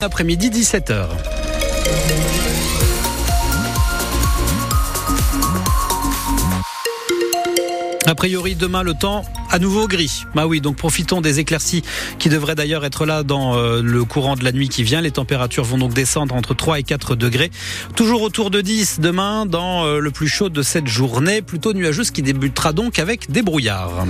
Après-midi 17h. A priori, demain, le temps à nouveau gris. Bah oui, donc profitons des éclaircies qui devraient d'ailleurs être là dans euh, le courant de la nuit qui vient. Les températures vont donc descendre entre 3 et 4 degrés. Toujours autour de 10 demain dans euh, le plus chaud de cette journée. Plutôt nuageuse qui débutera donc avec des brouillards.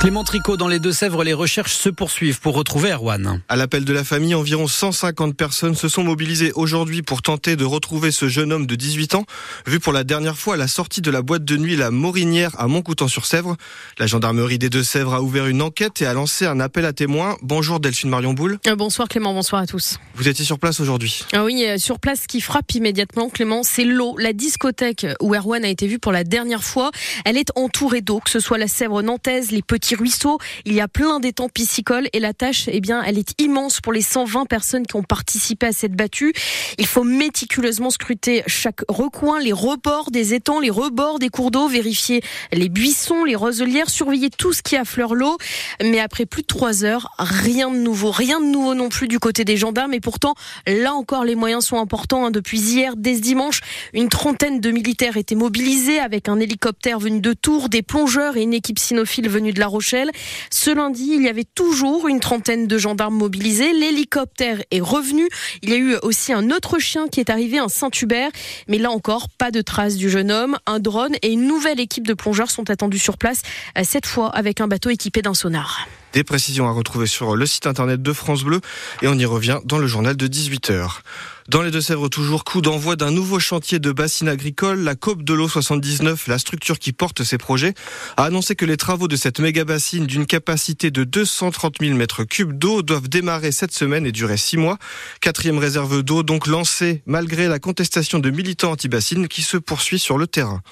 Clément Tricot, dans les Deux-Sèvres, les recherches se poursuivent pour retrouver Erwan. À l'appel de la famille, environ 150 personnes se sont mobilisées aujourd'hui pour tenter de retrouver ce jeune homme de 18 ans, vu pour la dernière fois à la sortie de la boîte de nuit La Morinière à Montcoutan-sur-Sèvre. La gendarmerie des Deux-Sèvres a ouvert une enquête et a lancé un appel à témoins. Bonjour Delphine Marion Boule. Euh, bonsoir Clément, bonsoir à tous. Vous étiez sur place aujourd'hui ah Oui, euh, sur place, ce qui frappe immédiatement Clément, c'est l'eau. La discothèque où Erwan a été vu pour la dernière fois, elle est entourée d'eau, que ce soit la Sèvre nantaise, les petits Il y a plein d'étangs piscicoles et la tâche, eh bien, elle est immense pour les 120 personnes qui ont participé à cette battue. Il faut méticuleusement scruter chaque recoin, les rebords des étangs, les rebords des cours d'eau, vérifier les buissons, les roselières, surveiller tout ce qui affleure l'eau. Mais après plus de trois heures, rien de nouveau, rien de nouveau non plus du côté des gendarmes. Et pourtant, là encore, les moyens sont importants. Hein. Depuis hier, dès ce dimanche, une trentaine de militaires étaient mobilisés avec un hélicoptère venu de Tours, des plongeurs et une équipe cynophile venue de La Rochelle. Ce lundi, il y avait toujours une trentaine de gendarmes mobilisés. L'hélicoptère est revenu. Il y a eu aussi un autre chien qui est arrivé, un Saint-Hubert. Mais là encore, pas de traces du jeune homme. Un drone et une nouvelle équipe de plongeurs sont attendus sur place, euh, cette fois avec un bateau équipé d'un sonar. Des précisions à retrouver sur le site internet de France Bleu et on y revient dans le journal de 18h. Dans les Deux-Sèvres, toujours coup d'envoi d'un nouveau chantier de bassine agricole. La COP de l'eau 79, la structure qui porte ces projets, a annoncé que les travaux de cette méga bassine d'une capacité de 230 000 mètres cubes d'eau doivent démarrer cette semaine et durer six mois. Quatrième réserve d'eau donc lancée malgré la contestation de militants anti-bassine qui se poursuit sur le terrain.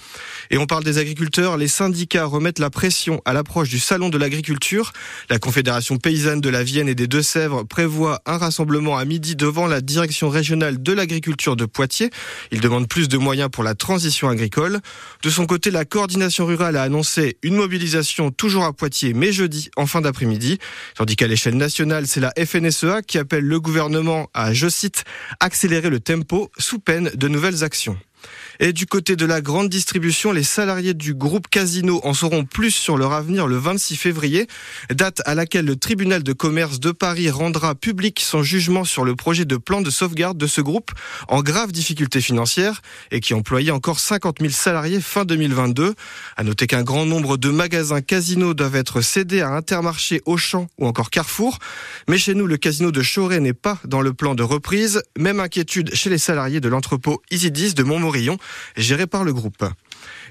Et on parle des agriculteurs. Les syndicats remettent la pression à l'approche du salon de l'agriculture. La Confédération paysanne de la Vienne et des Deux-Sèvres prévoit un rassemblement à midi devant la direction régionale de l'agriculture de Poitiers. Il demande plus de moyens pour la transition agricole. De son côté, la coordination rurale a annoncé une mobilisation toujours à Poitiers, mais jeudi en fin d'après-midi. Tandis qu'à l'échelle nationale, c'est la FNSEA qui appelle le gouvernement à, je cite, accélérer le tempo sous peine de nouvelles actions. Et du côté de la grande distribution, les salariés du groupe Casino en sauront plus sur leur avenir le 26 février, date à laquelle le tribunal de commerce de Paris rendra public son jugement sur le projet de plan de sauvegarde de ce groupe en grave difficulté financière et qui employait encore 50 000 salariés fin 2022. À noter qu'un grand nombre de magasins Casino doivent être cédés à Intermarché, Auchan ou encore Carrefour. Mais chez nous, le casino de Choré n'est pas dans le plan de reprise. Même inquiétude chez les salariés de l'entrepôt Isidis de Géré par le groupe.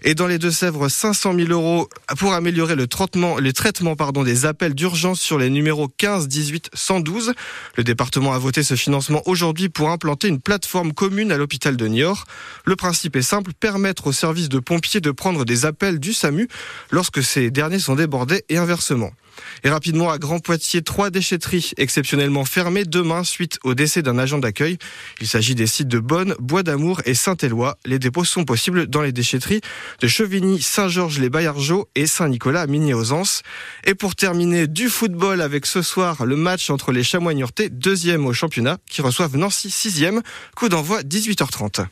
Et dans les Deux-Sèvres, 500 000 euros pour améliorer le traitement, les traitements pardon, des appels d'urgence sur les numéros 15, 18, 112. Le département a voté ce financement aujourd'hui pour implanter une plateforme commune à l'hôpital de Niort. Le principe est simple, permettre aux services de pompiers de prendre des appels du SAMU lorsque ces derniers sont débordés et inversement. Et rapidement, à Grand Poitiers, trois déchetteries exceptionnellement fermées demain suite au décès d'un agent d'accueil. Il s'agit des sites de Bonne, Bois d'Amour et Saint-Éloi. Les dépôts sont possibles dans les déchetteries de Chevigny, Saint-Georges-les-Bayargeaux et Saint-Nicolas à Migné-aux-Anses. Et pour terminer, du football avec ce soir le match entre les Chamois Niortais, deuxième au championnat, qui reçoivent Nancy, sixième. Coup d'envoi 18h30.